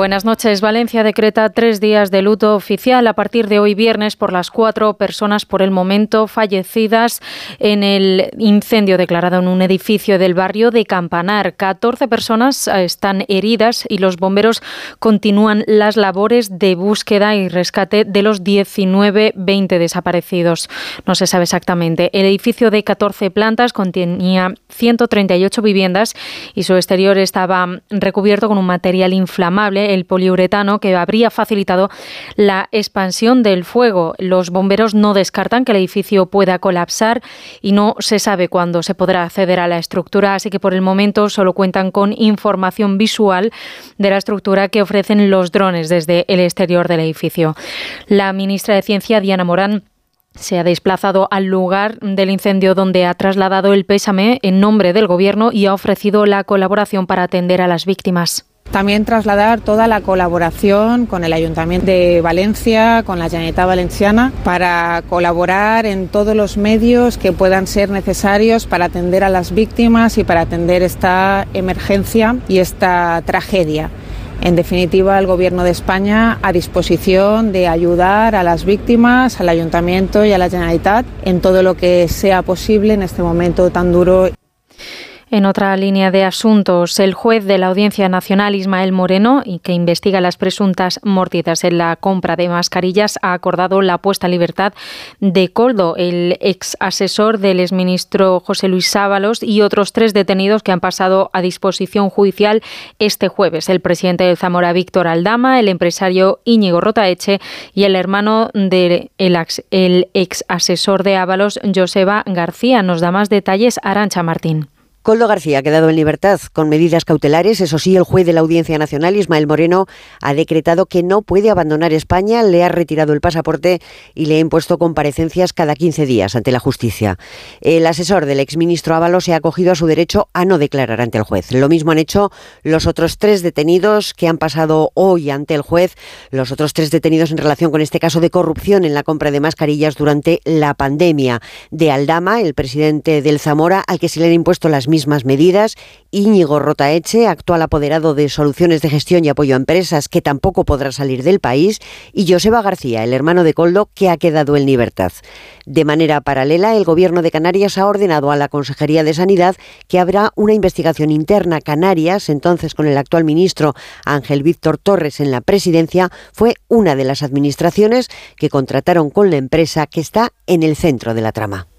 Buenas noches. Valencia decreta tres días de luto oficial a partir de hoy viernes por las cuatro personas por el momento fallecidas en el incendio declarado en un edificio del barrio de Campanar. 14 personas eh, están heridas y los bomberos continúan las labores de búsqueda y rescate de los 19, 20 desaparecidos. No se sabe exactamente. El edificio de 14 plantas contenía 138 viviendas y su exterior estaba recubierto con un material inflamable el poliuretano, que habría facilitado la expansión del fuego. Los bomberos no descartan que el edificio pueda colapsar y no se sabe cuándo se podrá acceder a la estructura, así que por el momento solo cuentan con información visual de la estructura que ofrecen los drones desde el exterior del edificio. La ministra de Ciencia, Diana Morán, se ha desplazado al lugar del incendio donde ha trasladado el pésame en nombre del Gobierno y ha ofrecido la colaboración para atender a las víctimas. También trasladar toda la colaboración con el Ayuntamiento de Valencia, con la Generalitat Valenciana, para colaborar en todos los medios que puedan ser necesarios para atender a las víctimas y para atender esta emergencia y esta tragedia. En definitiva, el Gobierno de España a disposición de ayudar a las víctimas, al Ayuntamiento y a la Generalitat en todo lo que sea posible en este momento tan duro. En otra línea de asuntos, el juez de la Audiencia Nacional, Ismael Moreno, que investiga las presuntas mordidas en la compra de mascarillas, ha acordado la puesta a libertad de Coldo, el ex asesor del exministro José Luis Sábalos y otros tres detenidos que han pasado a disposición judicial este jueves. El presidente de Zamora, Víctor Aldama, el empresario Íñigo Rotaeche y el hermano del ex asesor de Ábalos, Joseba García. Nos da más detalles Arancha Martín. Coldo García ha quedado en libertad con medidas cautelares. Eso sí, el juez de la Audiencia Nacional, Ismael Moreno, ha decretado que no puede abandonar España, le ha retirado el pasaporte y le ha impuesto comparecencias cada 15 días ante la justicia. El asesor del exministro Ábalos se ha acogido a su derecho a no declarar ante el juez. Lo mismo han hecho los otros tres detenidos que han pasado hoy ante el juez, los otros tres detenidos en relación con este caso de corrupción en la compra de mascarillas durante la pandemia. De Aldama, el presidente del Zamora, al que se le han impuesto las mismas medidas. Íñigo Rotaeche, actual apoderado de soluciones de gestión y apoyo a empresas, que tampoco podrá salir del país. Y Joseba García, el hermano de Coldo, que ha quedado en libertad. De manera paralela, el Gobierno de Canarias ha ordenado a la Consejería de Sanidad que habrá una investigación interna. Canarias, entonces con el actual ministro Ángel Víctor Torres en la presidencia, fue una de las administraciones que contrataron con la empresa que está en el centro de la trama.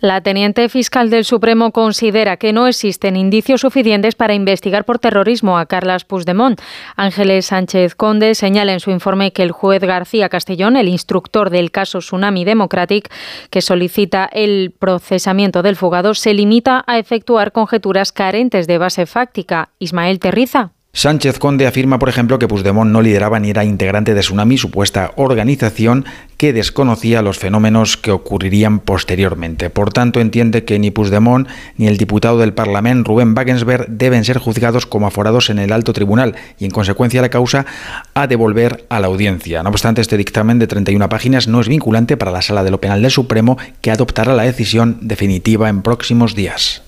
La teniente fiscal del Supremo considera que no existen indicios suficientes para investigar por terrorismo a Carlas Puigdemont. Ángeles Sánchez Conde señala en su informe que el juez García Castellón, el instructor del caso Tsunami Democratic, que solicita el procesamiento del fugado, se limita a efectuar conjeturas carentes de base fáctica. Ismael Terriza. Sánchez Conde afirma, por ejemplo, que Puigdemont no lideraba ni era integrante de Tsunami, supuesta organización que desconocía los fenómenos que ocurrirían posteriormente. Por tanto, entiende que ni Puigdemont ni el diputado del Parlamento, Rubén Wagensberg, deben ser juzgados como aforados en el alto tribunal y, en consecuencia, la causa a devolver a la audiencia. No obstante, este dictamen de 31 páginas no es vinculante para la Sala de lo Penal del Supremo, que adoptará la decisión definitiva en próximos días.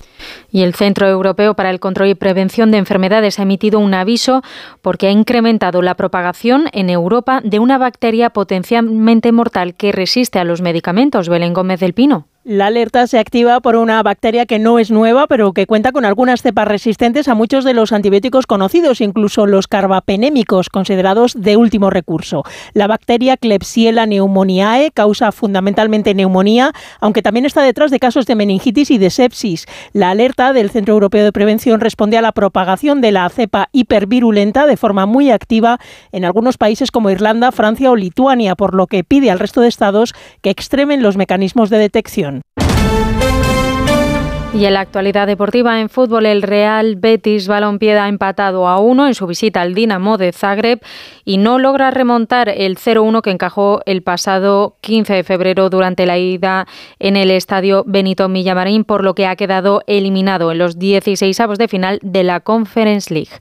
Y el Centro Europeo para el Control y Prevención de Enfermedades ha emitido un aviso porque ha incrementado la propagación en Europa de una bacteria potencialmente mortal que resiste a los medicamentos. Belén Gómez del Pino. La alerta se activa por una bacteria que no es nueva, pero que cuenta con algunas cepas resistentes a muchos de los antibióticos conocidos, incluso los carbapenémicos, considerados de último recurso. La bacteria Klebsiella pneumoniae causa fundamentalmente neumonía, aunque también está detrás de casos de meningitis y de sepsis. La alerta del Centro Europeo de Prevención responde a la propagación de la cepa hipervirulenta de forma muy activa en algunos países como Irlanda, Francia o Lituania, por lo que pide al resto de estados que extremen los mecanismos de detección. Y en la actualidad deportiva en fútbol, el Real Betis Balompié ha empatado a uno en su visita al Dinamo de Zagreb y no logra remontar el 0-1 que encajó el pasado 15 de febrero durante la ida en el estadio Benito Villamarín, por lo que ha quedado eliminado en los 16 avos de final de la Conference League.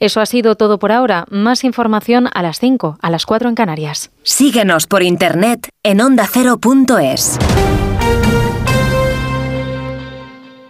Eso ha sido todo por ahora. Más información a las 5, a las 4 en Canarias. Síguenos por internet en ondacero.es.